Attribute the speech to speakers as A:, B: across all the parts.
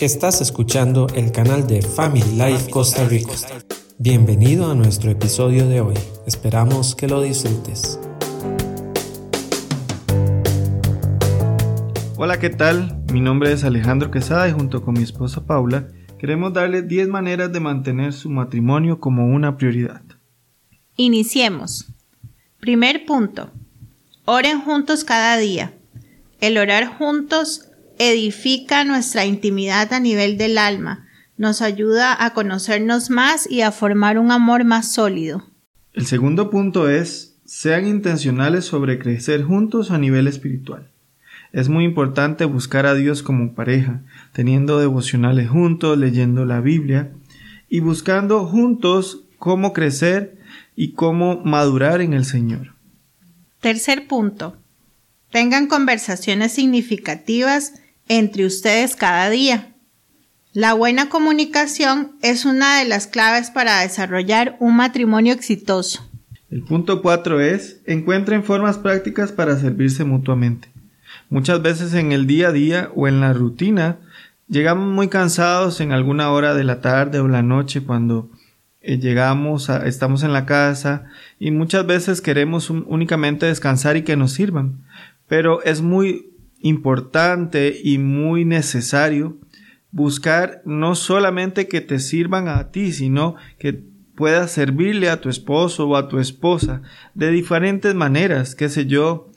A: Estás escuchando el canal de Family Life Costa Rica. Bienvenido a nuestro episodio de hoy. Esperamos que lo disfrutes.
B: Hola, ¿qué tal? Mi nombre es Alejandro Quesada y junto con mi esposa Paula queremos darle 10 maneras de mantener su matrimonio como una prioridad.
C: Iniciemos. Primer punto. Oren juntos cada día. El orar juntos edifica nuestra intimidad a nivel del alma, nos ayuda a conocernos más y a formar un amor más sólido.
B: El segundo punto es, sean intencionales sobre crecer juntos a nivel espiritual. Es muy importante buscar a Dios como pareja, teniendo devocionales juntos, leyendo la Biblia y buscando juntos cómo crecer y cómo madurar en el Señor.
C: Tercer punto. Tengan conversaciones significativas entre ustedes cada día. La buena comunicación es una de las claves para desarrollar un matrimonio exitoso.
B: El punto 4 es, encuentren formas prácticas para servirse mutuamente. Muchas veces en el día a día o en la rutina llegamos muy cansados en alguna hora de la tarde o la noche cuando eh, llegamos, estamos en la casa y muchas veces queremos únicamente descansar y que nos sirvan. Pero es muy importante y muy necesario buscar no solamente que te sirvan a ti, sino que puedas servirle a tu esposo o a tu esposa de diferentes maneras, qué sé yo,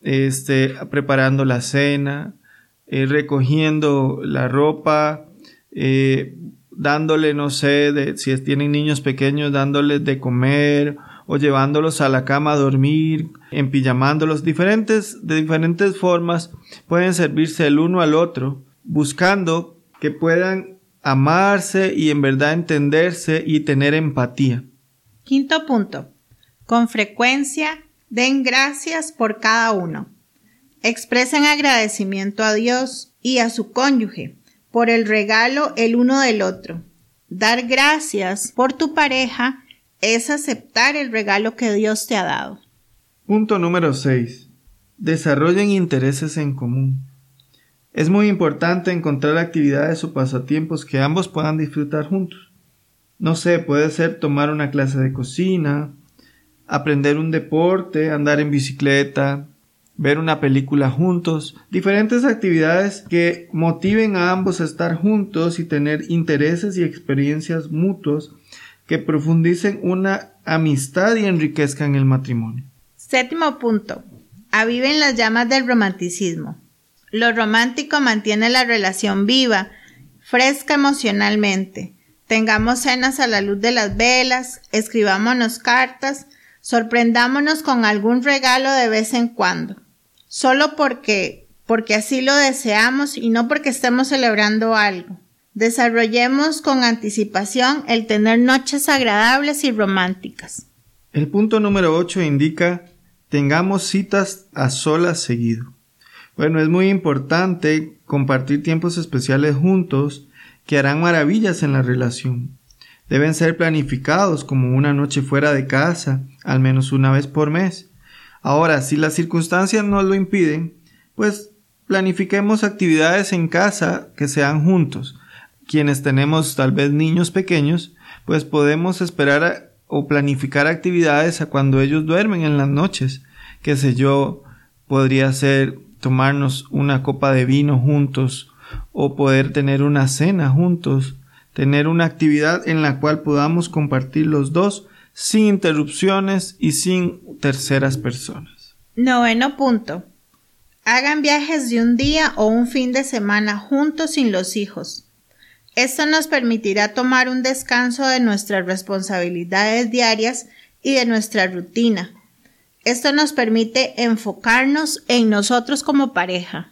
B: este, preparando la cena, eh, recogiendo la ropa, eh, dándole, no sé, de, si tienen niños pequeños, dándoles de comer o llevándolos a la cama a dormir, empillamándolos, diferentes, de diferentes formas pueden servirse el uno al otro, buscando que puedan amarse y en verdad entenderse y tener empatía.
C: Quinto punto. Con frecuencia den gracias por cada uno. Expresen agradecimiento a Dios y a su cónyuge por el regalo el uno del otro. Dar gracias por tu pareja es aceptar el regalo que Dios te ha dado.
B: Punto número 6. Desarrollen intereses en común. Es muy importante encontrar actividades o pasatiempos que ambos puedan disfrutar juntos. No sé, puede ser tomar una clase de cocina, aprender un deporte, andar en bicicleta, ver una película juntos, diferentes actividades que motiven a ambos a estar juntos y tener intereses y experiencias mutuos que profundicen una amistad y enriquezcan el matrimonio.
C: Séptimo punto. Aviven las llamas del romanticismo. Lo romántico mantiene la relación viva, fresca emocionalmente. Tengamos cenas a la luz de las velas, escribámonos cartas, sorprendámonos con algún regalo de vez en cuando. Solo porque, porque así lo deseamos y no porque estemos celebrando algo. Desarrollemos con anticipación el tener noches agradables y románticas.
B: El punto número 8 indica tengamos citas a solas seguido. Bueno, es muy importante compartir tiempos especiales juntos que harán maravillas en la relación. Deben ser planificados como una noche fuera de casa, al menos una vez por mes. Ahora, si las circunstancias no lo impiden, pues planifiquemos actividades en casa que sean juntos, quienes tenemos tal vez niños pequeños, pues podemos esperar o planificar actividades a cuando ellos duermen en las noches. Qué sé yo, podría ser tomarnos una copa de vino juntos o poder tener una cena juntos, tener una actividad en la cual podamos compartir los dos sin interrupciones y sin terceras personas.
C: Noveno punto. Hagan viajes de un día o un fin de semana juntos sin los hijos. Esto nos permitirá tomar un descanso de nuestras responsabilidades diarias y de nuestra rutina. Esto nos permite enfocarnos en nosotros como pareja.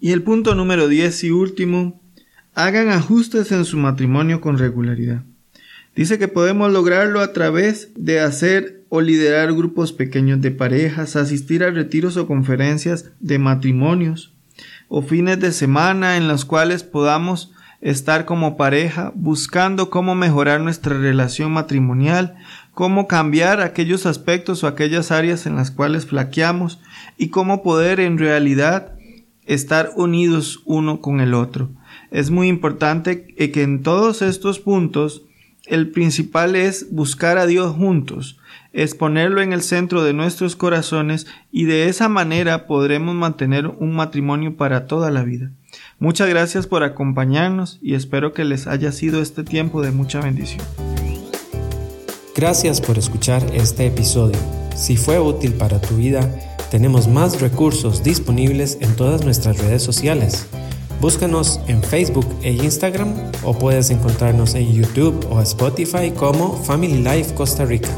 B: Y el punto número 10 y último, hagan ajustes en su matrimonio con regularidad. Dice que podemos lograrlo a través de hacer o liderar grupos pequeños de parejas, asistir a retiros o conferencias de matrimonios o fines de semana en los cuales podamos estar como pareja buscando cómo mejorar nuestra relación matrimonial, cómo cambiar aquellos aspectos o aquellas áreas en las cuales flaqueamos y cómo poder en realidad estar unidos uno con el otro. Es muy importante que en todos estos puntos el principal es buscar a Dios juntos, es ponerlo en el centro de nuestros corazones y de esa manera podremos mantener un matrimonio para toda la vida. Muchas gracias por acompañarnos y espero que les haya sido este tiempo de mucha bendición.
A: Gracias por escuchar este episodio. Si fue útil para tu vida, tenemos más recursos disponibles en todas nuestras redes sociales. Búscanos en Facebook e Instagram o puedes encontrarnos en YouTube o Spotify como Family Life Costa Rica.